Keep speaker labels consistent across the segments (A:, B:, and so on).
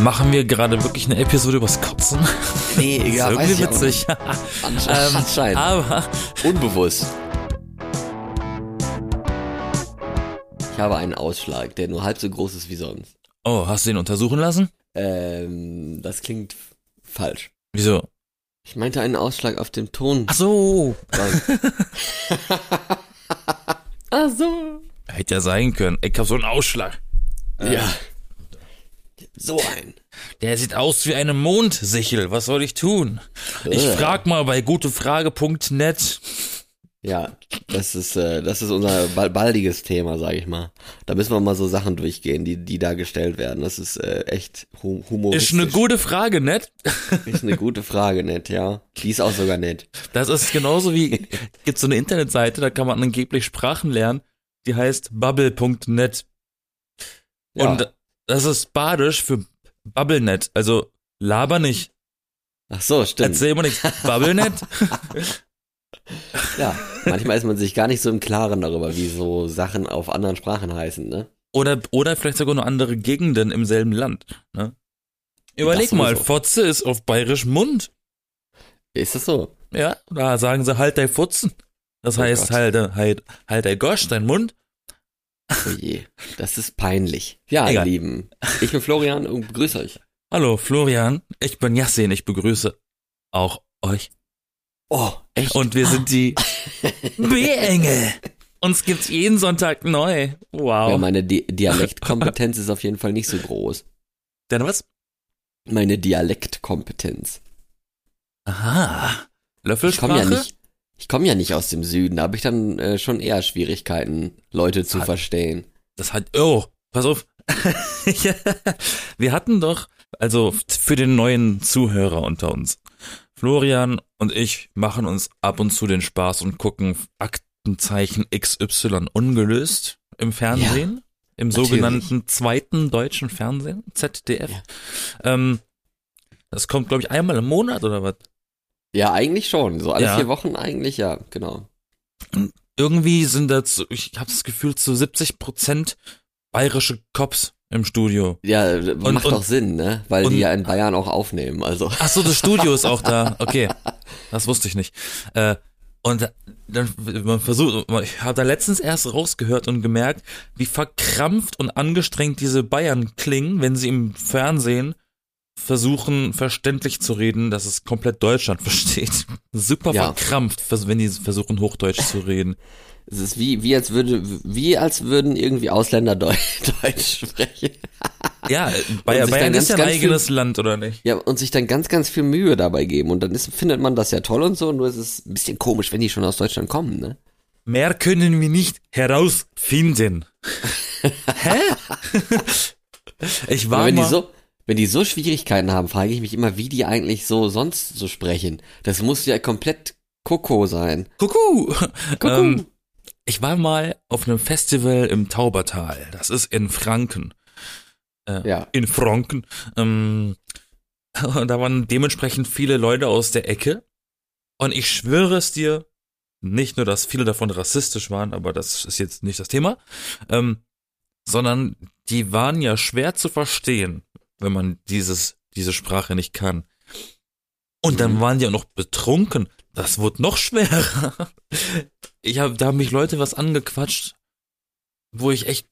A: Machen wir gerade wirklich eine Episode übers Kotzen?
B: Nee,
A: Das ist
B: ja, weiß
A: irgendwie witzig.
B: Ansch
A: Ähm,
B: anscheinend.
A: aber
B: Unbewusst. Ich habe einen Ausschlag, der nur halb so groß ist wie sonst.
A: oh, hast du ihn untersuchen lassen?
B: Ähm, das klingt falsch.
A: Wieso?
B: Ich meinte einen Ausschlag auf dem Ton.
A: Ach so,
B: Ach so.
A: hätte ja sein können. Ich hab so einen Ausschlag.
B: Ja. So ein.
A: Der sieht aus wie eine Mondsichel. Was soll ich tun? Ich
B: Äh.
A: frag mal bei gutefrage.net.
B: Ja, das ist, äh, das ist unser bal- baldiges Thema, sag ich mal. Da müssen wir mal so Sachen durchgehen, die, die da gestellt werden. Das ist äh, echt hu humoristisch.
A: Ist eine gute Frage, nett?
B: Ist eine gute Frage, nett, ja. Die ist auch sogar nett.
A: Das ist genauso wie, gibt so eine Internetseite, da kann man angeblich Sprachen lernen, die heißt bubble.net.
B: Ja.
A: Das ist badisch für BubbleNet, also laber nicht,
B: Ach so, stimmt.
A: erzähl mal nichts. BubbleNet?
B: Ja, manchmal ist man sich gar nicht so im Klaren darüber, wie so Sachen auf anderen Sprachen heißen, ne?
A: Oder, oder vielleicht sogar nur andere Gegenden im selben Land. Ne? Überleg mal. Fotze ist auf bayerisch Mund.
B: Ist das so?
A: Ja, da sagen sie halt dein Futzen. Das
B: Oh
A: heißt
B: Gott.
A: halt, halt, halt dein Gosch, dein Mund.
B: Oh je, das ist peinlich. Ja,
A: Egal.
B: ihr Lieben, ich bin Florian und begrüße euch.
A: Hallo Florian, ich bin Yassin, ich begrüße auch euch.
B: Oh, echt?
A: Und wir sind die B-Engel. Uns gibt's jeden Sonntag neu. Wow.
B: ja, meine Di Dialektkompetenz ist auf jeden Fall nicht so groß.
A: Denn was?
B: Meine Dialektkompetenz.
A: Aha.
B: Ich
A: Löffelsprache?
B: komme ja nicht, ich komme ja nicht aus dem Süden, da habe ich dann äh, schon eher Schwierigkeiten, Leute zu
A: Hat-
B: verstehen.
A: Das hat, oh, pass auf. Ja, wir hatten doch, also für den neuen Zuhörer unter uns, Florian und ich machen uns ab und zu den Spaß und gucken Aktenzeichen XY ungelöst im Fernsehen, im
B: natürlich.
A: sogenannten zweiten deutschen Fernsehen, ZDF.
B: Ja.
A: Ähm, das kommt, glaube ich, einmal im Monat oder was?
B: Ja, eigentlich schon. So alle
A: Ja.
B: vier Wochen eigentlich, ja, genau.
A: Irgendwie sind so- ich habe das Gefühl, zu 70 Prozent bayerische Cops im Studio.
B: Ja,
A: Und-
B: macht
A: und-
B: doch Sinn, ne? Weil
A: und-
B: die ja in Bayern auch aufnehmen, also.
A: Ach so, das Studio ist auch da. Okay, das wusste ich nicht. Äh, und dann man versucht, ich habe da letztens erst rausgehört und gemerkt, wie verkrampft und angestrengt diese Bayern klingen, wenn sie im Fernsehen versuchen verständlich zu reden, dass es komplett Deutschland versteht. Super
B: Ja.
A: verkrampft, wenn die versuchen Hochdeutsch zu reden.
B: Es ist wie, wie als würde, wie als würden irgendwie Ausländer Deu Deutsch sprechen.
A: Ja, Bayer,
B: sich dann
A: Bayern
B: ganz,
A: ist ja ein eigenes Land, oder nicht?
B: Ja, und sich dann ganz, ganz viel Mühe dabei geben. Und dann ist, findet man das ja toll und so. Nur ist es ein bisschen komisch, wenn die schon aus Deutschland kommen, ne?
A: Mehr können wir nicht herausfinden. Hä? ich war
B: wenn die
A: mal,
B: so, wenn die so Schwierigkeiten haben, frage ich mich immer, wie die eigentlich so sonst so sprechen. Das muss ja komplett Koko sein.
A: Kuckuck.
B: Kuckuck.
A: Ähm, ich war mal auf einem Festival im Taubertal. Das ist in Franken. Äh,
B: Ja.
A: In Franken. Ähm, da waren dementsprechend viele Leute aus der Ecke. Und ich schwöre es dir, nicht nur, dass viele davon rassistisch waren, aber das ist jetzt nicht das Thema, ähm, sondern die waren ja schwer zu verstehen, wenn man dieses, diese Sprache nicht kann. Und dann
B: Mhm.
A: waren die auch noch betrunken. Das wurde noch schwerer. Ich hab, da haben mich Leute was angequatscht, wo ich echt,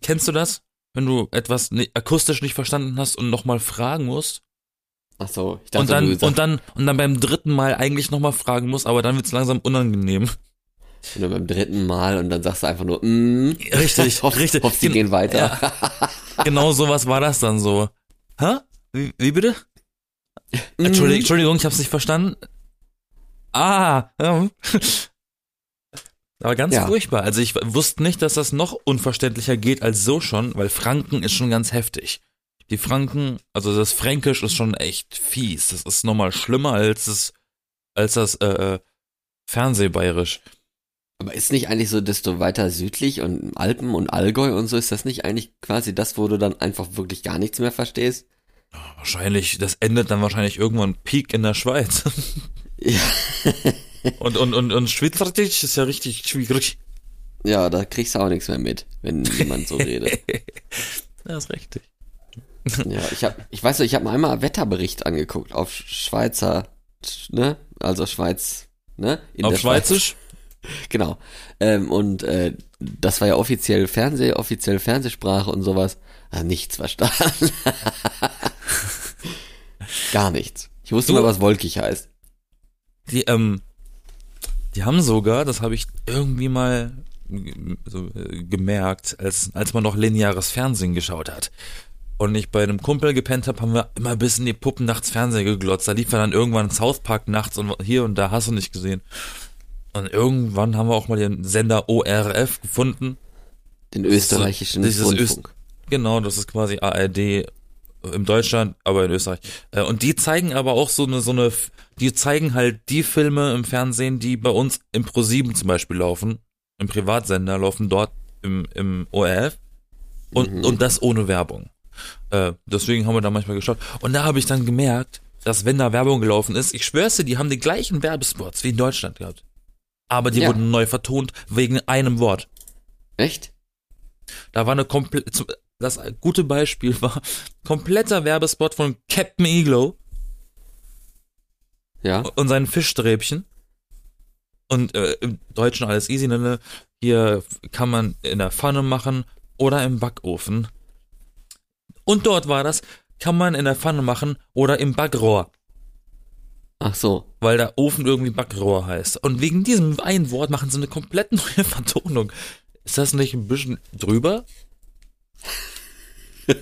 A: kennst du das? Wenn du etwas akustisch nicht verstanden hast und nochmal fragen musst
B: Ach so, ich dachte,
A: und dann, und dann, und dann beim dritten Mal eigentlich nochmal fragen musst, aber dann wird's langsam unangenehm.
B: Und dann beim dritten Mal und dann sagst du einfach nur, mm,
A: Richtig,
B: hoff,
A: richtig.
B: Hoff, sie
A: Gen-
B: gehen weiter.
A: Ja. Genau sowas war das dann so. Hä? Wie, wie bitte?
B: Mm.
A: Entschuldigung, Entschuldigung, ich hab's nicht verstanden. Ah, ja. Aber ganz
B: Ja.
A: furchtbar. Also ich wusste nicht, dass das noch unverständlicher geht als so schon, weil Franken ist schon ganz heftig. Die Franken, also das Fränkisch ist schon echt fies. Das ist nochmal schlimmer als das, als das äh, äh, Fernsehbayerisch.
B: Aber ist nicht eigentlich so, desto weiter südlich und Alpen und Allgäu und so, ist das nicht eigentlich quasi das, wo du dann einfach wirklich gar nichts mehr verstehst?
A: Wahrscheinlich, das endet dann wahrscheinlich irgendwann Peak in der Schweiz.
B: Ja,
A: Und, und, und, und Schweizerdeutsch ist ja richtig schwierig.
B: ja da kriegst du auch nichts mehr mit, wenn jemand so redet.
A: Das ist richtig.
B: Ja, ich hab, ich weiß nicht, ich habe mir einmal Wetterbericht angeguckt auf Schweizer, ne? Also Schweiz, ne? In
A: Auf
B: der Schweiz. Genau. Ähm, und äh, das war ja offiziell Fernseh, offiziell Fernsehsprache und sowas. Ah, nichts verstanden. Gar nichts. Ich wusste
A: Du-
B: mal, was wolkig heißt.
A: Die, ähm, die haben sogar, das habe ich irgendwie mal so, äh, gemerkt, als, als man noch lineares Fernsehen geschaut hat. Und ich bei einem Kumpel gepennt habe, haben wir immer bis in die Puppen nachts Fernsehen geglotzt. Da lief ja dann irgendwann South Park nachts und hier und da hast du nicht gesehen. Und irgendwann haben wir auch mal den Sender ORF gefunden.
B: Den österreichischen
A: dieses Öst-
B: Rundfunk.
A: Genau, das ist quasi ARD im Deutschland, aber in Österreich. Äh, Und die zeigen aber auch so eine, so eine, die zeigen halt die Filme im Fernsehen, die bei uns im Pro7 zum Beispiel laufen, im Privatsender laufen dort im, im ORF und,
B: Mhm.
A: und das ohne Werbung. Äh, deswegen haben wir da manchmal geschaut. Und da habe ich dann gemerkt, dass wenn da Werbung gelaufen ist, ich schwör's dir, die haben die gleichen Werbespots wie in Deutschland gehabt. Aber die
B: Ja.
A: wurden neu vertont wegen einem Wort.
B: Echt?
A: Da war eine komplett, das gute Beispiel war kompletter Werbespot von Captain Iglo
B: Ja.
A: und seinen Fischsträbchen. Und äh, im Deutschen alles easy, ne? Hier kann man in der Pfanne machen oder im Backofen. Und dort war das, kann man in der Pfanne machen oder im Backrohr,
B: Ach so.
A: weil der Ofen irgendwie Backrohr heißt. Und wegen diesem einen Wort machen sie eine komplett neue Vertonung. Ist das nicht ein bisschen drüber?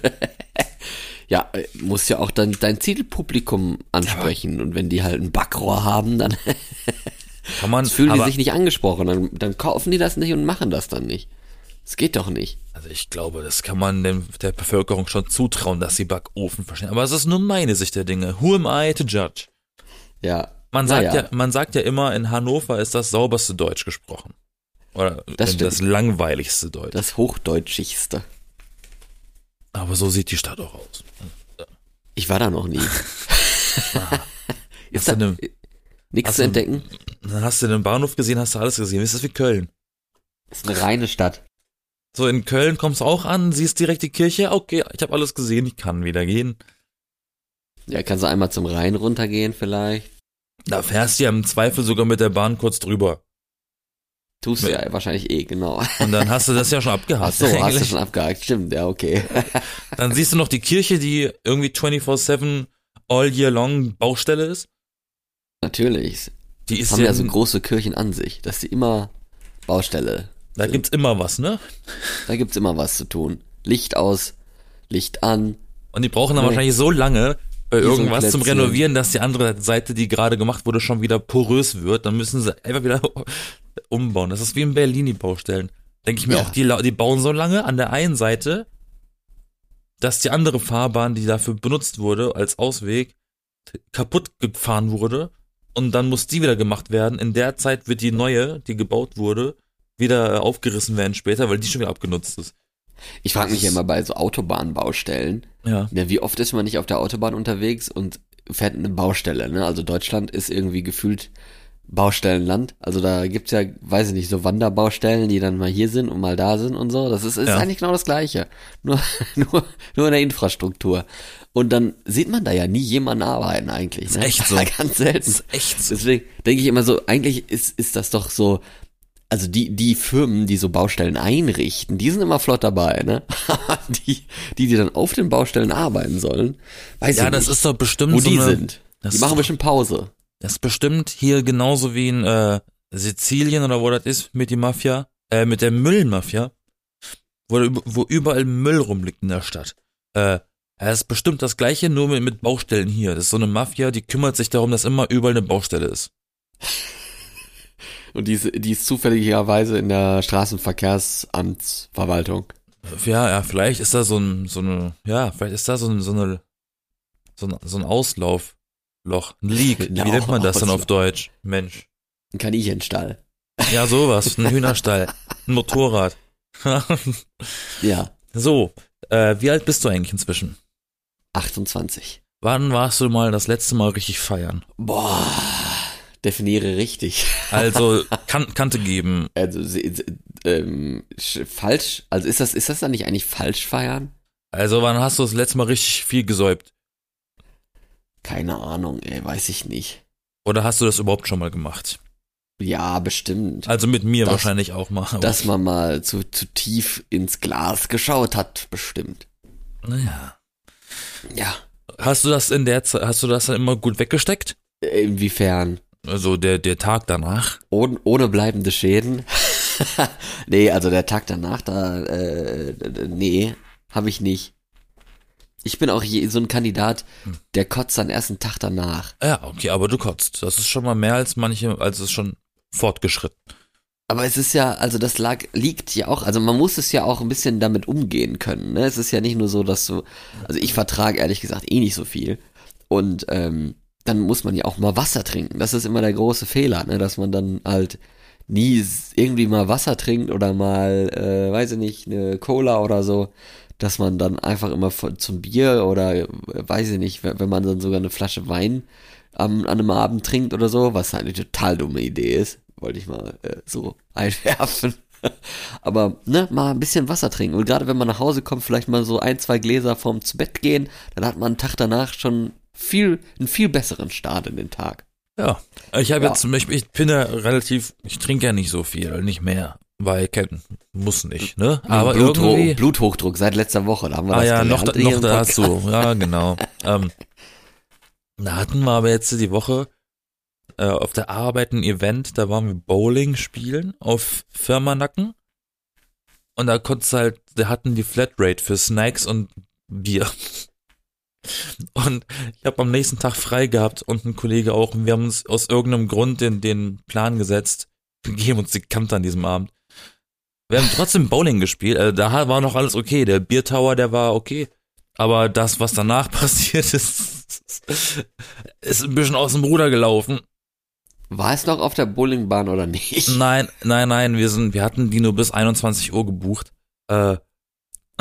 B: Ja, äh, muss ja auch dann dein Zielpublikum ansprechen. Und wenn die halt ein Backrohr haben, dann
A: Kann man,
B: fühlen die sich nicht angesprochen. Dann, dann kaufen die das nicht und machen das dann nicht. Das geht doch nicht.
A: Also ich glaube, das kann man dem, der Bevölkerung schon zutrauen, dass sie Backofen verstehen. Aber es ist nur meine Sicht der Dinge. Who am I to judge?
B: Ja.
A: Man sagt
B: Naja.
A: ja, man sagt ja immer, in Hannover ist das sauberste Deutsch gesprochen. Oder
B: Das
A: das, langweiligste Deutsch.
B: Das Hochdeutschigste.
A: Aber so sieht die Stadt auch aus.
B: Ich war da noch nie. Ist da
A: ne-
B: nichts zu entdecken?
A: Dann hast du den Bahnhof gesehen, hast du alles gesehen. Ist das wie Köln?
B: Ist eine reine Stadt.
A: So in Köln kommst du auch an, siehst direkt die Kirche. Okay, ich habe alles gesehen, ich kann wieder gehen.
B: Ja, kannst du einmal zum Rhein runtergehen vielleicht.
A: Da fährst du ja im Zweifel sogar mit der Bahn kurz drüber.
B: Tust du ja wahrscheinlich eh, genau.
A: Und dann hast du das ja schon
B: Ach
A: abgehakt.
B: so, hast du schon abgehakt. Stimmt, ja, okay.
A: Dann siehst du noch die Kirche, die irgendwie 24-7 all year long Baustelle ist.
B: Natürlich.
A: Die ist
B: haben
A: ja,
B: ja so große Kirchen an sich, dass sie immer Baustelle.
A: da gibt's immer was, ne?
B: Da gibt's immer was zu tun. Licht aus, Licht an.
A: Und die brauchen dann
B: Nee.
A: wahrscheinlich so lange irgendwas zum. Renovieren, dass die andere Seite, die gerade gemacht wurde, schon wieder porös wird. Dann müssen sie einfach wieder umbauen. Das ist wie in Berlin, die Baustellen. Denke ich mir
B: Ja.
A: auch, die, die bauen so lange an der einen Seite, dass die andere Fahrbahn, die dafür benutzt wurde als Ausweg, kaputt gefahren wurde. Und dann muss die wieder gemacht werden. In der Zeit wird die neue, die gebaut wurde, wieder äh, aufgerissen werden später, weil die schon wieder abgenutzt ist.
B: Ich frage mich ja immer bei so Autobahnbaustellen,
A: Ja.
B: ja, wie oft ist man nicht auf der Autobahn unterwegs und fährt eine Baustelle, ne? Also Deutschland ist irgendwie gefühlt Baustellenland. Also da gibt's ja, weiß ich nicht, so Wanderbaustellen, die dann mal hier sind und mal da sind und so. Das ist, ist
A: Ja.
B: eigentlich genau das Gleiche. Nur, nur, nur in der Infrastruktur. Und dann sieht man da ja nie jemanden arbeiten eigentlich.
A: Ist
B: ne?
A: echt so.
B: Ganz selten.
A: Das ist echt so.
B: Deswegen denke ich immer so, eigentlich ist, ist das doch so, also die, die Firmen, die so Baustellen einrichten, die sind immer flott dabei, ne? Die, die, die dann auf den Baustellen arbeiten sollen, weiß
A: Ja,
B: ich
A: das
B: nicht,
A: ist doch bestimmt
B: wo
A: so
B: die
A: eine,
B: sind.
A: das
B: Die machen bestimmt Pause.
A: Das ist bestimmt hier genauso wie in äh, Sizilien oder wo das ist mit die Mafia, äh, mit der Müllmafia, wo, wo überall Müll rumliegt in der Stadt. Äh, das ist bestimmt das gleiche, nur mit, mit Baustellen hier. Das ist so eine Mafia, die kümmert sich darum, dass immer überall eine Baustelle ist.
B: Und die ist, die ist zufälligerweise in der Straßenverkehrsamtsverwaltung.
A: Ja, ja, vielleicht ist da so ein, so eine, ja, vielleicht ist da so, ein, so eine, so ein, so ein Auslaufloch, ein Leak. Wie
B: Ein
A: nennt man das dann auf. Deutsch? Mensch.
B: Ein Kaninchenstall.
A: Ja, sowas, ein Hühnerstall, ein Motorrad.
B: Ja,
A: so, äh, wie alt bist du eigentlich inzwischen?
B: 28.
A: Wann warst du mal das letzte Mal richtig feiern?
B: Boah, definiere richtig.
A: Also kan Kante geben.
B: Also, ähm, sch- falsch, also ist das, ist das dann nicht eigentlich falsch feiern?
A: Also wann hast du das letzte Mal richtig viel gesäubt?
B: Keine Ahnung, ey, weiß ich nicht.
A: Oder hast du das überhaupt schon mal gemacht?
B: Ja, bestimmt.
A: Also mit mir
B: Das-
A: wahrscheinlich auch mal.
B: Dass man mal zu, zu tief ins Glas geschaut hat, bestimmt.
A: naja.
B: Ja.
A: Hast du das in der Zeit, hast du das dann immer gut weggesteckt?
B: Inwiefern?
A: Also der, der Tag danach?
B: Ohne, ohne bleibende Schäden? nee, also der Tag danach, da, äh, nee, habe ich nicht. Ich bin auch je, so ein Kandidat, der kotzt dann erst einen Tag danach.
A: Ja, okay, aber du kotzt. Das ist schon mal mehr als manche, als es schon fortgeschritten.
B: Aber es ist ja, also das lag, liegt ja auch, also man muss es ja auch ein bisschen damit umgehen können. Ne? Es ist ja nicht nur so, dass du, also ich vertrage ehrlich gesagt eh nicht so viel. Und ähm, dann muss man ja auch mal Wasser trinken. Das ist immer der große Fehler, ne? dass man dann halt nie irgendwie mal Wasser trinkt oder mal, äh, weiß ich nicht, eine Cola oder so, dass man dann einfach immer zum Bier oder äh, weiß ich nicht, wenn wenn man dann sogar eine Flasche Wein am, an einem Abend trinkt oder so, was halt eine total dumme Idee ist, wollte ich mal äh, so einwerfen. Aber ne, mal ein bisschen Wasser trinken. Und gerade wenn man nach Hause kommt, vielleicht mal so ein, zwei Gläser vorm zu Bett gehen, dann hat man einen Tag danach schon viel, einen viel besseren Start in den Tag.
A: Ja. Ich habe
B: Ja.
A: jetzt, ich, ich bin ja relativ, ich trinke ja nicht so viel, nicht mehr. Weil, kennen, muss nicht, ne? Aber
B: Blutho
A: irgendwie.
B: Bluthochdruck seit letzter Woche, da haben wir
A: Ah
B: das
A: ja, noch, da- noch dazu. Ja, genau. ähm, da hatten wir aber jetzt die Woche äh, auf der Arbeit ein Event, da waren wir Bowling spielen auf Firmanacken. Und da konntest du halt, da hatten die Flatrate für Snacks und Bier. Und ich habe am nächsten Tag frei gehabt und ein Kollege auch. Und wir haben uns aus irgendeinem Grund den, den Plan gesetzt. Wir geben uns die Kante an diesem Abend. Wir haben trotzdem Bowling gespielt. Also da war noch alles okay. Der Biertower, der war okay. Aber das, was danach passiert ist, ist ein bisschen aus dem Ruder gelaufen.
B: War es noch auf der Bowlingbahn oder nicht?
A: Nein, nein, nein, wir sind, wir hatten die nur bis 21 Uhr gebucht. Äh,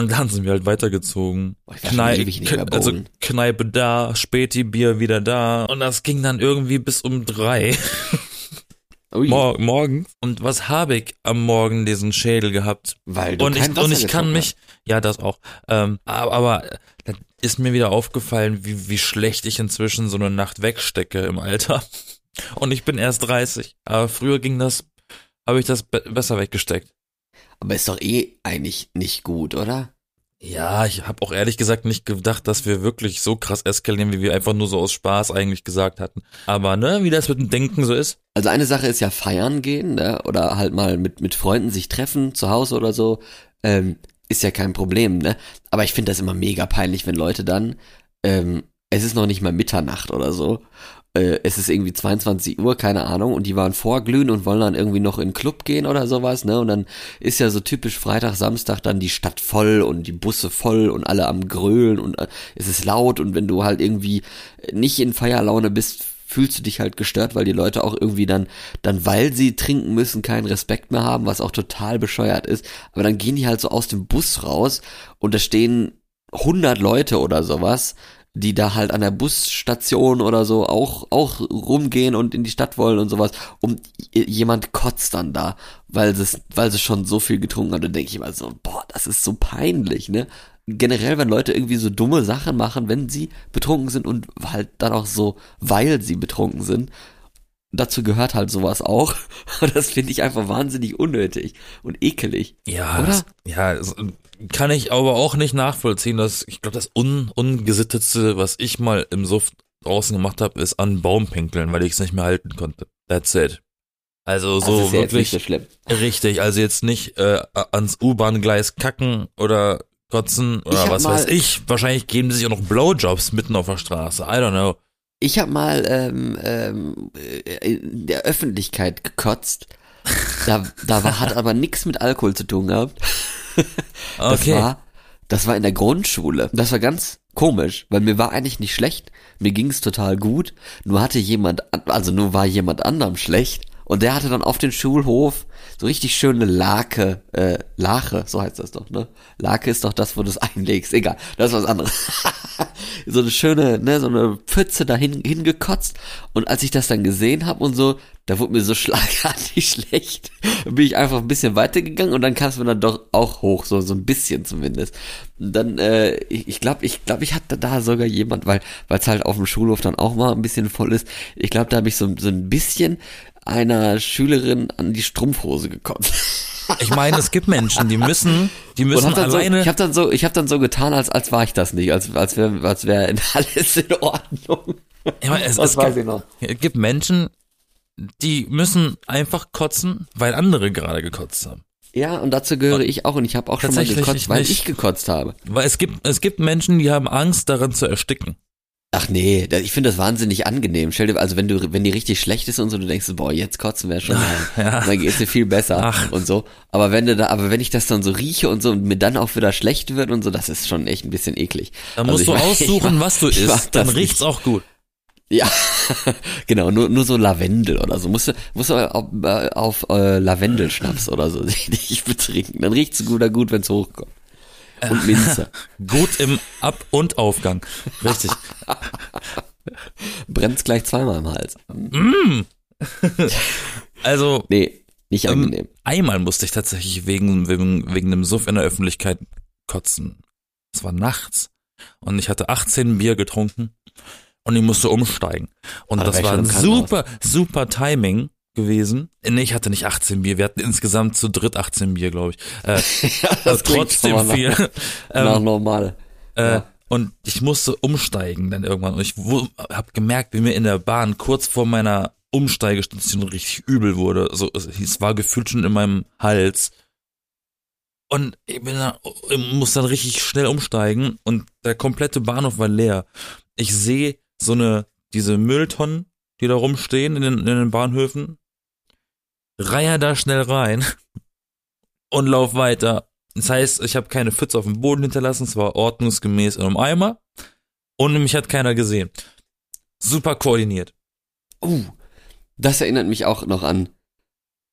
A: und dann sind wir halt weitergezogen.
B: Boah,
A: Knei also. Kneipe da, Späti-Bier wieder da. Und das ging dann irgendwie bis um drei mor morgens. Und was habe ich am Morgen diesen Schädel gehabt?
B: weil du
A: Und
B: kein
A: ich,
B: Wasser
A: und ich kann mich, ja, das auch. Ähm, aber, aber da ist mir wieder aufgefallen, wie, wie schlecht ich inzwischen so eine Nacht wegstecke im Alter. Und ich bin erst 30. Aber früher ging das, habe ich das be besser weggesteckt.
B: Aber ist doch eh eigentlich nicht gut, oder?
A: Ja, ich habe auch ehrlich gesagt nicht gedacht, dass wir wirklich so krass eskalieren, wie wir einfach nur so aus Spaß eigentlich gesagt hatten. Aber ne, wie das mit dem Denken so ist.
B: Also eine Sache ist ja feiern gehen, ne? Oder halt mal mit, mit Freunden sich treffen, zu Hause oder so. Ähm, ist ja kein Problem, ne? Aber ich finde das immer mega peinlich, wenn Leute dann, ähm, es ist noch nicht mal Mitternacht oder so. Äh, es ist irgendwie 22 Uhr, keine Ahnung, und die waren vorglühen und wollen dann irgendwie noch in den Club gehen oder sowas, ne? Und dann ist ja so typisch Freitag, Samstag dann die Stadt voll und die Busse voll und alle am Grölen und äh, es ist laut und wenn du halt irgendwie nicht in Feierlaune bist, fühlst du dich halt gestört, weil die Leute auch irgendwie dann, dann weil sie trinken müssen, keinen Respekt mehr haben, was auch total bescheuert ist. Aber dann gehen die halt so aus dem Bus raus und da stehen 100 Leute oder sowas, die da halt an der Busstation oder so auch, auch rumgehen und in die Stadt wollen und sowas. Und jemand kotzt dann da, weil sie, weil sie schon so viel getrunken hat. Und denke ich immer so, boah, das ist so peinlich, ne? Generell, wenn Leute irgendwie so dumme Sachen machen, wenn sie betrunken sind und halt dann auch so, weil sie betrunken sind. Dazu gehört halt sowas auch. Und das finde ich einfach wahnsinnig unnötig und ekelig.
A: Ja,
B: Oder?
A: Das, ja, kann ich aber auch nicht nachvollziehen. Dass, ich glaube, das un, ungesittetste, was ich mal im Suff draußen gemacht habe, ist an Baum pinkeln, weil ich es nicht mehr halten konnte. That's it. Also
B: Das
A: so
B: ist ja jetzt
A: wirklich
B: nicht so schlimm.
A: richtig. Also jetzt nicht äh, ans U-Bahn-Gleis kacken oder kotzen oder was weiß ich. Wahrscheinlich geben sie sich auch noch Blowjobs mitten auf der Straße. I don't know.
B: Ich habe mal ähm, ähm, äh, in der Öffentlichkeit gekotzt. Da, da war, hat aber nichts mit Alkohol zu tun gehabt. Das
A: Okay.
B: war, das war in der Grundschule. Das war ganz komisch, weil mir war eigentlich nicht schlecht. Mir ging's total gut. Nur hatte jemand, an- also nur war jemand anderem schlecht. Und der hatte dann auf den Schulhof so richtig schöne Lake, äh, Lache, so heißt das doch, ne? Lake ist doch das, wo du es einlegst. Egal, das ist was anderes. so eine schöne, ne, so eine Pfütze dahin hingekotzt. Und als ich das dann gesehen habe und so, da wurde mir so schlagartig schlecht. bin ich einfach ein bisschen weitergegangen und dann kam es mir dann doch auch hoch, so, so ein bisschen zumindest. Und dann, äh, ich, glaube, ich glaube, ich hatte da sogar jemand, weil weil es halt auf dem Schulhof dann auch mal ein bisschen voll ist. Ich glaube, da habe ich so, so ein bisschen einer Schülerin an die Strumpfhose gekotzt.
A: Ich meine, es gibt Menschen, die müssen, die müssen alleine.
B: So, ich habe dann so, ich habe dann so getan, als als war ich das nicht, als als wäre als wäre alles in Ordnung.
A: ich meine, es,
B: Was
A: es,
B: weiß
A: gibt,
B: ich noch?
A: es gibt Menschen, die müssen einfach kotzen, weil andere gerade gekotzt haben.
B: Ja, und dazu gehöre ich auch und ich habe auch schon mal gekotzt, weil
A: nicht.
B: ich gekotzt habe.
A: Weil es gibt, es gibt Menschen, die haben Angst, daran zu ersticken.
B: Ach nee, ich finde das wahnsinnig angenehm. Stell dir, also wenn du, wenn die richtig schlecht ist und so, du denkst, boah, jetzt kotzen wäre schon,
A: Ja.
B: dann geht's dir viel besser
A: Ach.
B: und so. Aber wenn du da, aber wenn ich das dann so rieche und so und mir dann auch wieder schlecht wird und so, das ist schon echt ein bisschen eklig.
A: Dann
B: Also
A: musst du
B: mag-
A: aussuchen,
B: mag-
A: was du isst, dann riecht's
B: nicht.
A: auch gut.
B: Ja, genau, nur, nur so Lavendel oder so. Musst du, musst du auf, äh, auf äh, Lavendelschnaps oder so dich betrinken. Dann riecht's gut, gut, wenn's hochkommt. Und Minze.
A: Gut im Ab- und Aufgang. Richtig.
B: Brennt's gleich zweimal im Hals.
A: Also,
B: Nee, nicht
A: Ähm,
B: angenehm.
A: einmal musste ich tatsächlich wegen, wegen, wegen einem Suff in der Öffentlichkeit kotzen. Es war nachts. Und ich hatte 18 Bier getrunken. Und ich musste umsteigen. Und
B: da
A: das war ein super, super Timing gewesen. Nee, ich hatte nicht 18 Bier. Wir hatten insgesamt zu dritt 18 Bier, glaube ich. Äh,
B: das klingt
A: trotzdem viel.
B: nach, nach
A: ähm,
B: normal.
A: äh,
B: ja.
A: Und ich musste umsteigen dann irgendwann. Und ich habe gemerkt, wie mir in der Bahn kurz vor meiner Umsteigestation richtig übel wurde. So, es, war gefühlt schon in meinem Hals. Und ich bin da, ich muss dann richtig schnell umsteigen und der komplette Bahnhof war leer. Ich sehe so eine, diese Mülltonnen, die da rumstehen in den, in den Bahnhöfen, reihe da schnell rein und lauf weiter. Das heißt, ich habe keine Pfütze auf dem Boden hinterlassen, es war ordnungsgemäß in einem Eimer und mich hat keiner gesehen. Super koordiniert.
B: Uh, das erinnert mich auch noch an,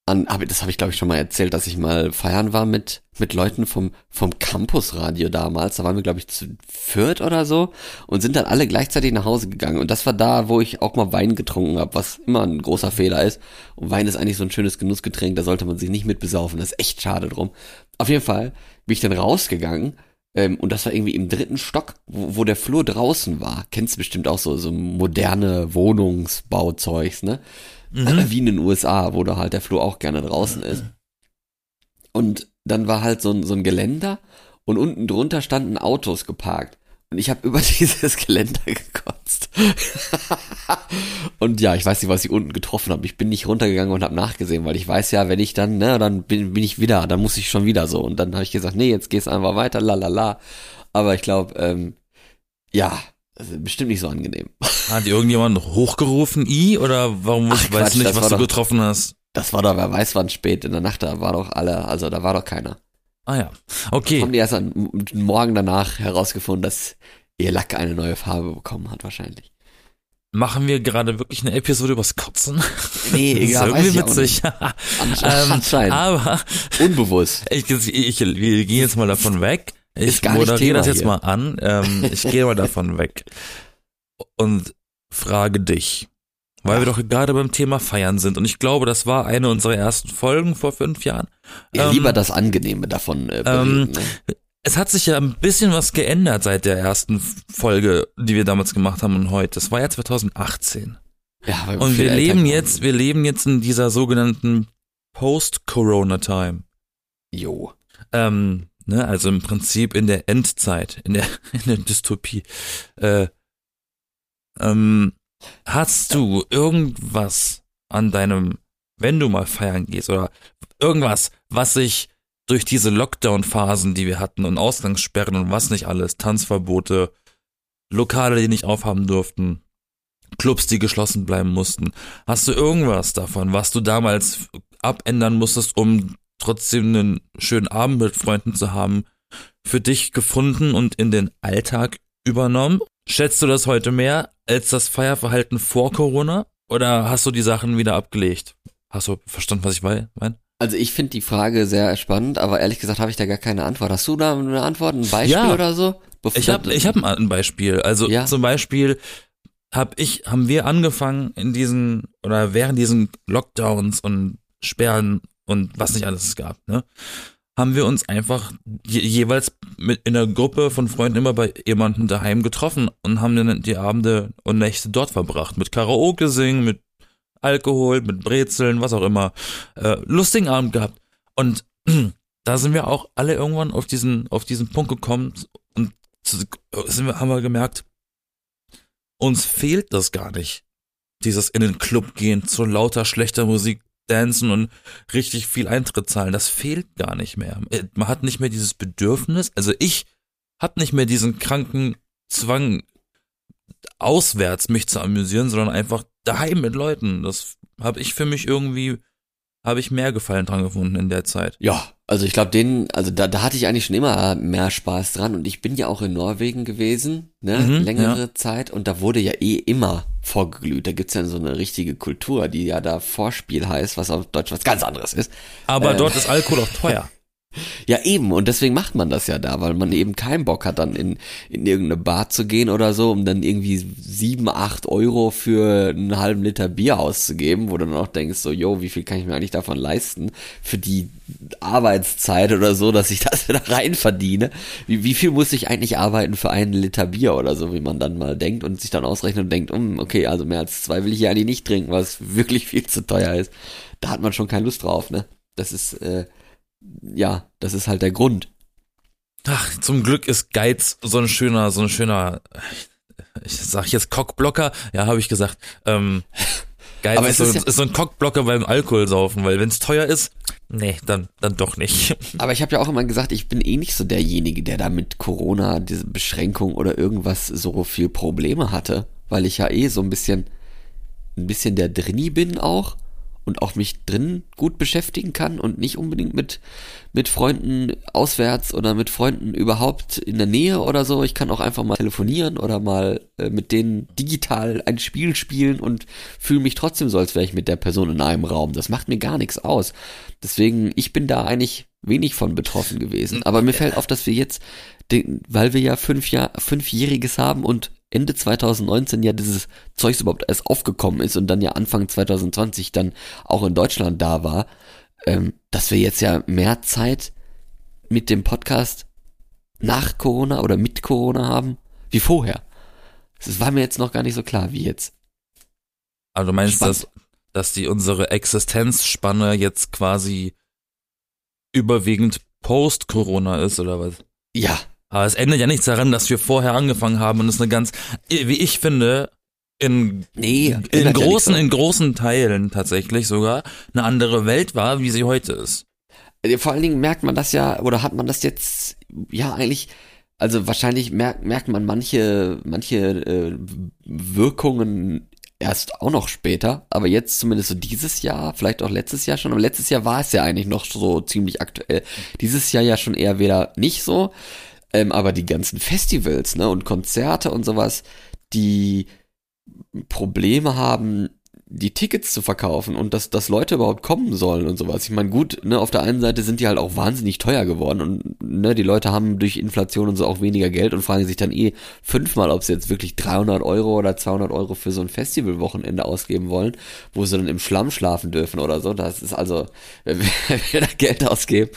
B: an, aber das habe ich glaube ich schon mal erzählt, dass ich mal feiern war mit mit Leuten vom vom Campusradio damals. Da waren wir glaube ich zu viert oder so und sind dann alle gleichzeitig nach Hause gegangen. Und das war da, wo ich auch mal Wein getrunken habe, was immer ein großer Fehler ist. Und Wein ist eigentlich so ein schönes Genussgetränk, da sollte man sich nicht mit besaufen. Das ist echt schade drum. Auf jeden Fall bin ich dann rausgegangen. Ähm, und das war irgendwie im dritten Stock, wo, wo der Flur draußen war. Kennst du bestimmt auch so, so moderne Wohnungsbauzeugs, ne? Wie in den USA, wo da halt der Flur auch gerne draußen ist. Und dann war halt so ein, so ein Geländer und unten drunter standen Autos geparkt. Und ich habe über dieses Geländer gekotzt. und ja, ich weiß nicht, was ich unten getroffen habe. Ich bin nicht runtergegangen und habe nachgesehen, weil ich weiß ja, wenn ich dann, ne, dann bin, bin ich wieder, dann muss ich schon wieder so. Und dann habe ich gesagt, nee, jetzt gehst einfach weiter, la la la. Aber ich glaube, ähm, ja, bestimmt nicht so angenehm.
A: Hat irgendjemand hochgerufen, I, oder warum
B: Ach,
A: weißt du nicht, was du
B: doch-
A: getroffen hast?
B: Das war doch, wer weiß wann spät in der Nacht, da war doch alle, also da war doch keiner.
A: Ah ja. Okay.
B: Haben die erst am Morgen danach herausgefunden, dass ihr Lack eine neue Farbe bekommen hat, wahrscheinlich.
A: Machen wir gerade wirklich eine Episode übers Kotzen?
B: Nee,
A: das ist
B: ja, weiß
A: irgendwie witzig.
B: Ansche
A: ähm,
B: anscheinend.
A: aber
B: Unbewusst.
A: ich, ich, ich, wir gehen jetzt mal davon weg. Ich moderiere das jetzt
B: hier.
A: mal an. Ähm, ich gehe mal davon weg und frage dich, weil wir doch gerade beim Thema Feiern sind. Und ich glaube, das war eine unserer ersten Folgen vor fünf Jahren.
B: Ja,
A: Ähm,
B: lieber das Angenehme davon äh,
A: ähm,
B: ne?
A: Es hat sich ja ein bisschen was geändert seit der ersten Folge, die wir damals gemacht haben und heute. Das war ja 2018.
B: Ja, weil
A: Und wir leben
B: geworden
A: jetzt, wir leben jetzt in dieser sogenannten Post-Corona-Time.
B: Jo.
A: Ähm, ne, also im Prinzip in der Endzeit, in der, in der Dystopie. Äh, ähm, hast du irgendwas an deinem, wenn du mal feiern gehst oder irgendwas, was sich durch diese Lockdown-Phasen, die wir hatten und Ausgangssperren und was nicht alles, Tanzverbote, Lokale, die nicht aufhaben durften, Clubs, die geschlossen bleiben mussten. Hast du irgendwas davon, was du damals abändern musstest, um trotzdem einen schönen Abend mit Freunden zu haben, für dich gefunden und in den Alltag übernommen? Schätzt du das heute mehr als das Feierverhalten vor Corona? Oder hast du die Sachen wieder abgelegt? Hast du verstanden, was ich meine?
B: Also ich finde die Frage sehr spannend, aber ehrlich gesagt habe ich da gar keine Antwort. Hast du da eine Antwort, ein Beispiel
A: Ja.
B: oder so?
A: Ich habe ich hab ein Beispiel. Also
B: Ja.
A: zum Beispiel hab ich, haben wir angefangen in diesen oder während diesen Lockdowns und Sperren und was nicht alles es gab, ne, haben wir uns einfach je, jeweils mit in einer Gruppe von Freunden immer bei jemandem daheim getroffen und haben dann die Abende und Nächte dort verbracht mit Karaoke singen, mit Alkohol, mit Brezeln, was auch immer, äh, lustigen Abend gehabt und da sind wir auch alle irgendwann auf diesen auf diesen Punkt gekommen und sind wir, haben wir gemerkt, uns fehlt das gar nicht. Dieses in den Club gehen, zu lauter schlechter Musik dancen und richtig viel Eintritt zahlen, das fehlt gar nicht mehr. Äh, Man hat nicht mehr dieses Bedürfnis, also ich hab nicht mehr diesen kranken Zwang, auswärts mich zu amüsieren, sondern einfach daheim mit Leuten. Das habe ich für mich irgendwie, habe ich mehr Gefallen dran gefunden in der Zeit.
B: Ja, also ich glaube, den, also da, da hatte ich eigentlich schon immer mehr Spaß dran und ich bin ja auch in Norwegen gewesen, ne,
A: Mhm,
B: längere Zeit und da wurde ja eh immer vorgeglüht. Da gibt's ja so eine richtige Kultur, die ja da Vorspiel heißt, was auf Deutsch was ganz anderes ist.
A: Aber
B: Ähm.
A: dort ist Alkohol auch teuer.
B: Ja, eben. Und deswegen macht man das ja da, weil man eben keinen Bock hat, dann in, in irgendeine Bar zu gehen oder so, um dann irgendwie sieben, acht Euro für einen halben Liter Bier auszugeben, wo du dann auch denkst, so, yo, wie viel kann ich mir eigentlich davon leisten für die Arbeitszeit oder so, dass ich das da rein verdiene? Wie, wie viel muss ich eigentlich arbeiten für einen Liter Bier oder so, wie man dann mal denkt und sich dann ausrechnet und denkt, um, okay, also mehr als zwei will ich ja eigentlich nicht trinken, was wirklich viel zu teuer ist. Da hat man schon keine Lust drauf, ne? Das ist, äh, ja, das ist halt der Grund.
A: Ach, zum Glück ist Geiz so ein schöner, so ein schöner, ich sag jetzt Cockblocker, ja, habe ich gesagt. Ähm, Geiz ist,
B: es
A: so,
B: ist ja-
A: ist so ein Cockblocker beim Alkoholsaufen, weil wenn es teuer ist, nee, dann, dann doch nicht.
B: Aber ich habe ja auch immer gesagt, ich bin eh nicht so derjenige, der da mit Corona, diese Beschränkung oder irgendwas so viel Probleme hatte, weil ich ja eh so ein bisschen, ein bisschen der Drinni bin auch und auch mich drin gut beschäftigen kann und nicht unbedingt mit, mit Freunden auswärts oder mit Freunden überhaupt in der Nähe oder so. Ich kann auch einfach mal telefonieren oder mal äh, mit denen digital ein Spiel spielen und fühle mich trotzdem so, als wäre ich mit der Person in einem Raum. Das macht mir gar nichts aus. Deswegen, ich bin da eigentlich wenig von betroffen gewesen. Aber mir fällt auf, dass wir jetzt, den, weil wir ja fünf Jahr, fünfjähriges haben und Ende 2019 ja dieses Zeugs überhaupt erst aufgekommen ist und dann ja Anfang 2020 dann auch in Deutschland da war, ähm, dass wir jetzt ja mehr Zeit mit dem Podcast nach Corona oder mit Corona haben wie vorher. Das war mir jetzt noch gar nicht so klar wie jetzt.
A: Aber du meinst,
B: Spannend.
A: dass, dass die unsere Existenzspanne jetzt quasi überwiegend Post-Corona ist, oder was?
B: Ja,
A: Aber es ändert ja nichts daran, dass wir vorher angefangen haben und es eine ganz, wie ich finde, in,
B: nee,
A: in
B: ändert ja
A: großen,
B: nichts.
A: in großen Teilen tatsächlich sogar eine andere Welt war, wie sie heute ist.
B: Äh, Vor allen Dingen merkt man das ja, oder hat man das jetzt, ja eigentlich, also wahrscheinlich merkt, merkt man manche, manche äh, Wirkungen erst auch noch später, aber jetzt zumindest so dieses Jahr, vielleicht auch letztes Jahr schon, aber letztes Jahr war es ja eigentlich noch so ziemlich aktuell. Dieses Jahr ja schon eher wieder nicht so, ähm, aber die ganzen Festivals, ne, und Konzerte und sowas, die Probleme haben, die Tickets zu verkaufen und dass, dass Leute überhaupt kommen sollen und sowas. Ich meine, gut, ne, auf der einen Seite sind die halt auch wahnsinnig teuer geworden und ne, die Leute haben durch Inflation und so auch weniger Geld und fragen sich dann eh fünfmal, ob sie jetzt wirklich 300 Euro oder 200 Euro für so ein Festivalwochenende ausgeben wollen, wo sie dann im Schlamm schlafen dürfen oder so. Das ist also, wenn wir, da Geld ausgeben,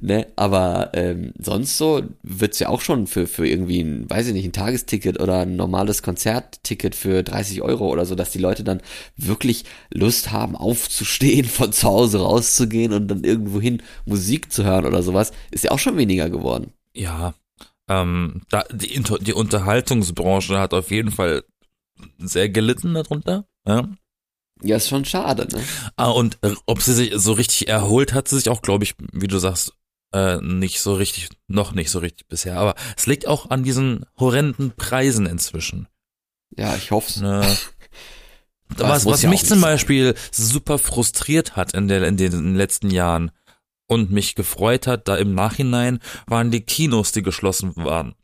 B: ne, aber ähm, sonst so wird's ja auch schon für, für irgendwie ein, weiß ich nicht, ein Tagesticket oder ein normales Konzertticket für 30 Euro oder so, dass die Leute dann wirklich Lust haben, aufzustehen, von zu Hause rauszugehen und dann irgendwohin Musik zu hören oder sowas, ist ja auch schon weniger geworden.
A: Ja, ähm, da, die, die Unterhaltungsbranche hat auf jeden Fall sehr gelitten darunter. Ja.
B: Ja, ist schon schade, ne?
A: Ah, und äh, ob sie sich so richtig erholt, hat sie sich auch, glaube ich, wie du sagst, äh, nicht so richtig, noch nicht so richtig bisher. Aber es liegt auch an diesen horrenden Preisen inzwischen.
B: Ja, ich hoff's.
A: Ne? Was was
B: ja
A: mich zum
B: sein.
A: Beispiel super frustriert hat in, der, in den letzten Jahren und mich gefreut hat, da im Nachhinein waren die Kinos, die geschlossen waren.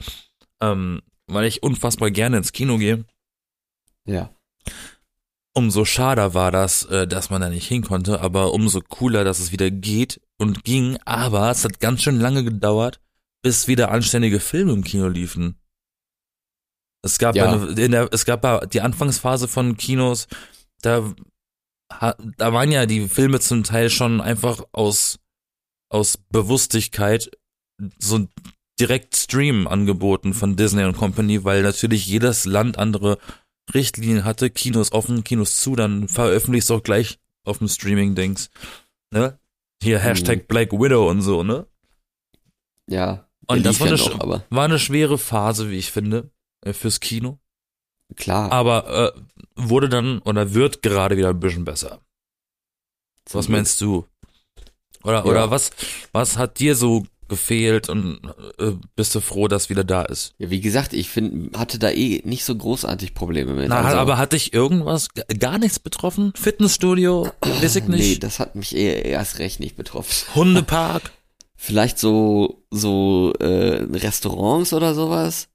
A: Ähm, weil ich unfassbar gerne ins Kino gehe.
B: Ja.
A: Umso schade war das, äh, dass man da nicht hin konnte, aber umso cooler, dass es wieder geht und ging. Aber es hat ganz schön lange gedauert, bis wieder anständige Filme im Kino liefen. Es gab
B: Ja.
A: eine, in der, es gab ja die Anfangsphase von Kinos, da, da waren ja die Filme zum Teil schon einfach aus, aus Bewusstigkeit so direkt Stream angeboten von Disney und Company, weil natürlich jedes Land andere Richtlinien hatte, Kinos offen, Kinos zu, dann veröffentlichst du auch gleich auf dem Streaming-Dings. Ne? Hier Hashtag Black Widow und so, ne?
B: Ja.
A: Und das war eine,
B: aber
A: war eine schwere Phase, wie ich finde, fürs Kino.
B: klar.
A: Aber äh, wurde dann oder wird gerade wieder ein bisschen besser. Was
B: Zum
A: meinst du? Oder,
B: Ja.
A: oder was, was hat dir so gefehlt und äh, bist du froh, dass wieder da ist?
B: Ja, wie gesagt, ich finde, hatte da eh nicht so großartig Probleme mit.
A: Na,
B: also,
A: aber hat dich irgendwas gar nichts betroffen? Fitnessstudio? Weiß ich
B: nee,
A: nicht.
B: das hat mich eh erst recht nicht betroffen.
A: Hundepark?
B: Vielleicht so so äh, Restaurants oder sowas.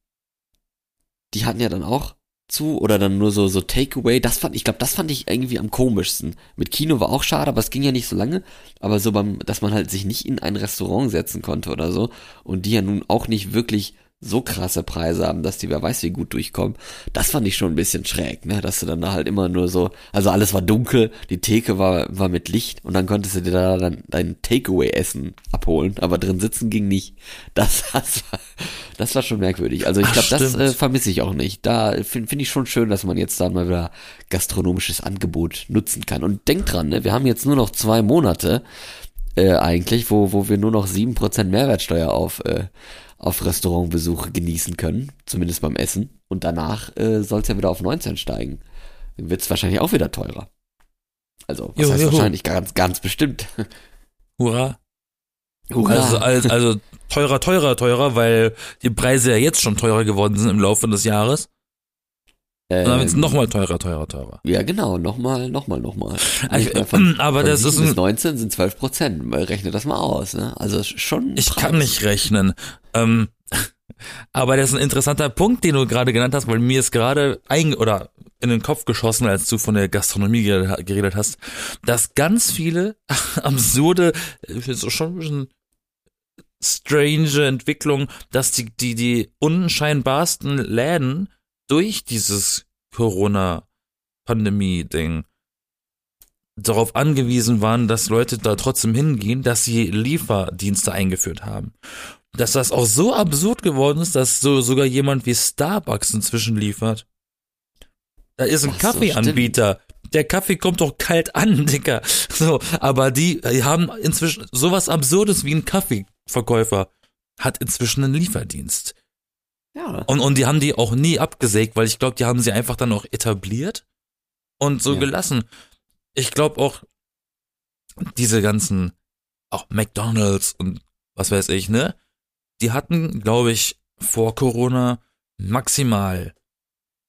B: Die hatten ja dann auch zu oder dann nur so so Takeaway. Das fand ich glaube, das fand ich irgendwie am komischsten. Mit Kino war auch schade, aber es ging ja nicht so lange. Aber so beim, dass man halt sich nicht in ein Restaurant setzen konnte oder so und die ja nun auch nicht wirklich so krasse Preise haben, dass die wer weiß wie gut durchkommen. Das fand ich schon ein bisschen schräg, ne, dass du dann da halt immer nur so, also alles war dunkel, die Theke war war mit Licht und dann konntest du dir da dann dein Takeaway Essen abholen, aber drin sitzen ging nicht. Das das war, das war schon merkwürdig. Also ich glaube, das äh, vermisse ich auch nicht. Da finde find ich schon schön, dass man jetzt da mal wieder gastronomisches Angebot nutzen kann. Und denk dran, ne, wir haben jetzt nur noch zwei Monate äh, eigentlich, wo, wo wir nur noch sieben Prozent Mehrwertsteuer auf, äh, auf Restaurantbesuche genießen können, zumindest beim Essen. Und danach äh, soll es ja wieder auf 19 steigen. Dann wird es wahrscheinlich auch wieder teurer. Also, was
A: Jo,
B: heißt
A: juhu.
B: wahrscheinlich ganz, ganz bestimmt.
A: Hurra.
B: Hurra.
A: Also, also, also teurer, teurer, teurer, weil die Preise ja jetzt schon teurer geworden sind im Laufe des Jahres. Und dann wird's
B: Ähm,
A: nochmal teurer, teurer, teurer.
B: Ja, genau, nochmal, nochmal, nochmal.
A: Also,
B: von,
A: aber
B: von
A: das
B: 7
A: ist ein-
B: 19 sind 12 Prozent. Rechne das mal aus, ne? Also schon.
A: Ich
B: Preis.
A: kann nicht rechnen. Ähm, aber das ist ein interessanter Punkt, den du gerade genannt hast, weil mir ist gerade ein oder in den Kopf geschossen, als du von der Gastronomie gere- geredet hast, dass ganz viele absurde, so schon ein bisschen strange Entwicklung, dass die, die, die unscheinbarsten Läden durch dieses Corona-Pandemie-Ding darauf angewiesen waren, dass Leute da trotzdem hingehen, dass sie Lieferdienste eingeführt haben. Dass das auch so absurd geworden ist, dass so sogar jemand wie Starbucks inzwischen liefert. Da ist ein
B: Ach so,
A: Kaffeeanbieter. Der Kaffee kommt doch kalt an, Dicker. So, aber die, die haben inzwischen sowas Absurdes wie ein Kaffeeverkäufer hat inzwischen einen Lieferdienst.
B: Ja.
A: Und, und die haben die auch nie abgesägt, weil ich glaube, die haben sie einfach dann auch etabliert und so
B: Ja.
A: gelassen. Ich glaube auch, diese ganzen, auch McDonalds und was weiß ich, ne? Die hatten, glaube ich, vor Corona maximal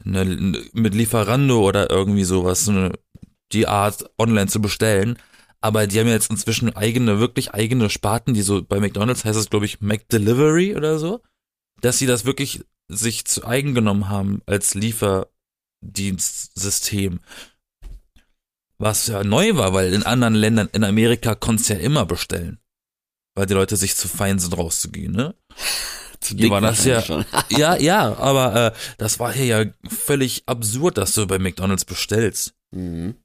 A: eine, mit Lieferando oder irgendwie sowas, so eine, die Art online zu bestellen. Aber die haben jetzt inzwischen eigene, wirklich eigene Sparten, die so, bei McDonalds heißt es, glaube ich, McDelivery oder so dass sie das wirklich sich zu eigen genommen haben als Lieferdienstsystem. Was ja neu war, weil in anderen Ländern, in Amerika konntest du ja immer bestellen. Weil die Leute sich zu fein sind rauszugehen, ne?
B: Zu
A: Hier war das ja, ja, ja, aber äh, das war hier ja völlig absurd, dass du bei McDonalds bestellst.
B: Mhm.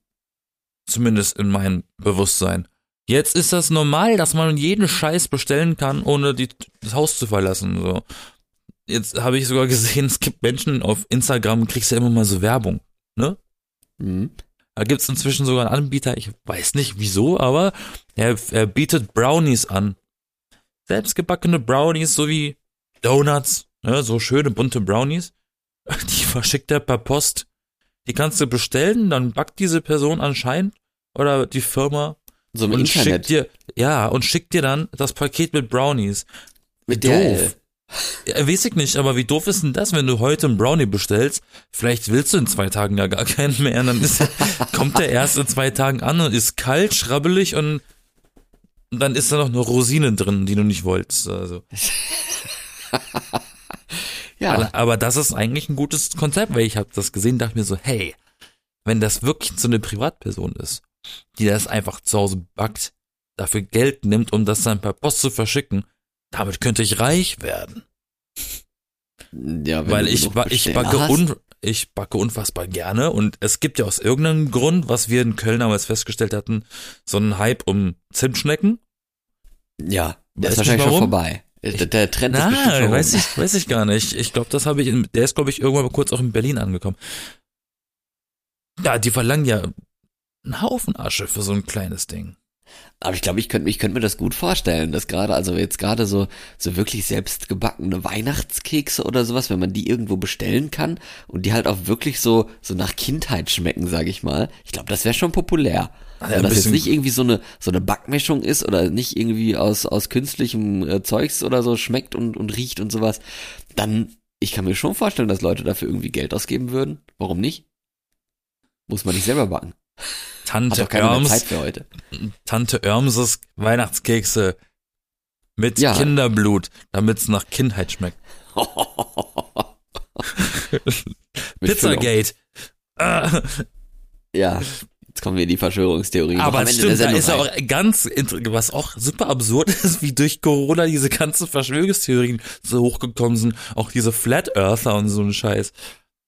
A: Zumindest in meinem Bewusstsein. Jetzt ist das normal, dass man jeden Scheiß bestellen kann, ohne die, das Haus zu verlassen. So. Jetzt habe ich sogar gesehen, es gibt Menschen auf Instagram, kriegst du ja immer mal so Werbung. Ne?
B: Mhm.
A: Da gibt's inzwischen sogar einen Anbieter, ich weiß nicht wieso, aber er, er bietet Brownies an. Selbstgebackene Brownies sowie Donuts, ne, so schöne bunte Brownies. Die verschickt er per Post. Die kannst du bestellen, dann backt diese Person anscheinend oder die Firma
B: So
A: und
B: Internet.
A: schickt dir, ja, und schickt dir dann das Paket mit Brownies.
B: mit
A: doof. Ja, weiß ich nicht, aber wie doof ist denn das, wenn du heute einen Brownie bestellst? Vielleicht willst du in zwei Tagen ja gar keinen mehr. Dann ist, kommt der erst in zwei Tagen an und ist kalt, schrabbelig und, und dann ist da noch eine Rosine drin, die du nicht wolltest. Also.
B: ja,
A: Aber, aber das ist eigentlich ein gutes Konzept, weil ich habe das gesehen, dachte mir so, hey, wenn das wirklich so eine Privatperson ist, die das einfach zu Hause backt, dafür Geld nimmt, um das dann per Post zu verschicken, damit könnte ich reich werden.
B: Ja,
A: weil ich, ich, backe
B: hast.
A: un ich backe unfassbar gerne und es gibt ja aus irgendeinem Grund, was wir in Köln damals festgestellt hatten, so einen Hype um Zimtschnecken.
B: Ja, der
A: Weiß
B: ist wahrscheinlich schon vorbei. Der, der Trend ist bestimmt schon
A: Na, weiß ich, weiß ich gar nicht. Ich glaube, das habe ich, in, der ist glaube ich irgendwann mal kurz auch in Berlin angekommen. Ja, die verlangen ja einen Haufen Asche für so ein kleines Ding.
B: Aber ich glaube, ich könnte ich könnte mir das gut vorstellen, dass gerade, also jetzt gerade so, so wirklich selbst gebackene Weihnachtskekse oder sowas, wenn man die irgendwo bestellen kann und die halt auch wirklich so, so nach Kindheit schmecken, sage ich mal. Ich glaube, das wäre schon populär.
A: Ja,
B: Wenn das jetzt nicht irgendwie so eine, so eine Backmischung ist oder nicht irgendwie aus, aus künstlichem äh, Zeugs oder so schmeckt und, und riecht und sowas, dann, ich kann mir schon vorstellen, dass Leute dafür irgendwie Geld ausgeben würden. Warum nicht? Muss man nicht selber backen.
A: Tante Irms,
B: für heute.
A: Tante Irmses Weihnachtskekse mit
B: Ja.
A: Kinderblut, damit es nach Kindheit schmeckt. Pizzagate.
B: Ja, jetzt kommen wir in die Verschwörungstheorie.
A: Aber stimmt, da ist auch ganz, was auch super absurd ist, wie durch Corona diese ganzen Verschwörungstheorien so hochgekommen sind, auch diese Flat Earther und so ein Scheiß,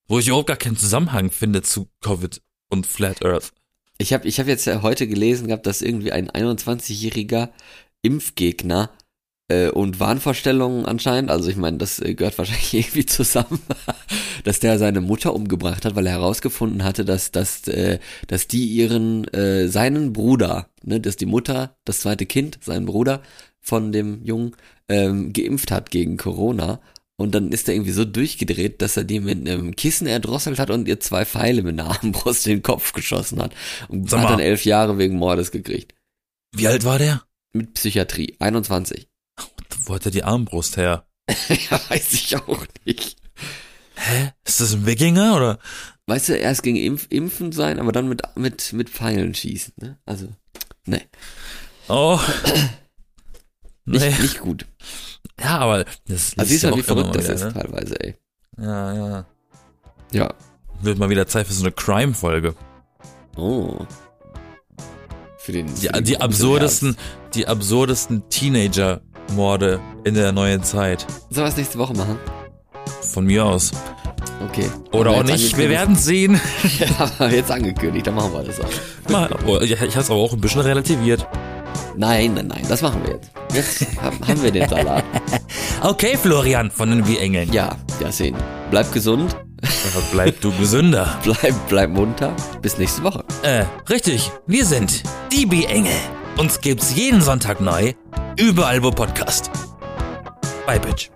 A: wo ich überhaupt gar keinen Zusammenhang finde zu Covid und Flat Earth.
B: Ich habe ich hab jetzt ja heute gelesen gehabt, dass irgendwie ein 21-jähriger Impfgegner äh, und Wahnvorstellungen anscheinend, also ich meine, das äh, gehört wahrscheinlich irgendwie zusammen, dass der seine Mutter umgebracht hat, weil er herausgefunden hatte, dass, dass, äh, dass die ihren, äh, seinen Bruder, ne, dass die Mutter, das zweite Kind, seinen Bruder von dem Jungen, ähm, geimpft hat gegen Corona. Und dann ist er irgendwie so durchgedreht, dass er die mit einem Kissen erdrosselt hat und ihr zwei Pfeile mit einer Armbrust in den Kopf geschossen hat. Und
A: Sag
B: hat
A: mal.
B: dann elf Jahre wegen Mordes gekriegt.
A: Wie alt war der?
B: Mit Psychiatrie. 21.
A: Wo hat er die Armbrust her?
B: ja, weiß ich auch nicht.
A: Hä? Ist das ein Wikinger oder?
B: Weißt du, erst ging Impf Impfen sein, aber dann mit, mit, mit Pfeilen schießen, ne? Also, ne.
A: Oh.
B: Nicht,
A: Nee.
B: nicht gut.
A: Ja, aber das
B: Also siehst du,
A: ja
B: wie verrückt das
A: mal
B: ist
A: wieder, ne?
B: teilweise, ey.
A: Ja, ja.
B: Ja.
A: Wird mal wieder Zeit für so eine Crime-Folge.
B: Oh. Für den,
A: Die,
B: den
A: die absurdesten, die absurdesten Teenager-Morde in der neuen Zeit.
B: Sollen wir es nächste Woche machen?
A: Von mir aus.
B: Okay.
A: Oder auch nicht. Wir werden sehen.
B: Ja, jetzt angekündigt, dann machen wir das auch.
A: Mal, oh, ich ich habe es aber auch ein bisschen relativiert.
B: Nein, nein, nein, das machen wir jetzt. Jetzt haben wir den Salat.
A: Okay, Florian von den Wie-Engeln.
B: Ja, ja, sehen. Bleib gesund,
A: Bleib du gesünder.
B: bleib, bleib munter. Bis nächste Woche.
A: Äh, richtig. Wir sind die Wie-Engel. Uns gibt's jeden Sonntag neu. Überall, wo Podcast. Bye, Bitch.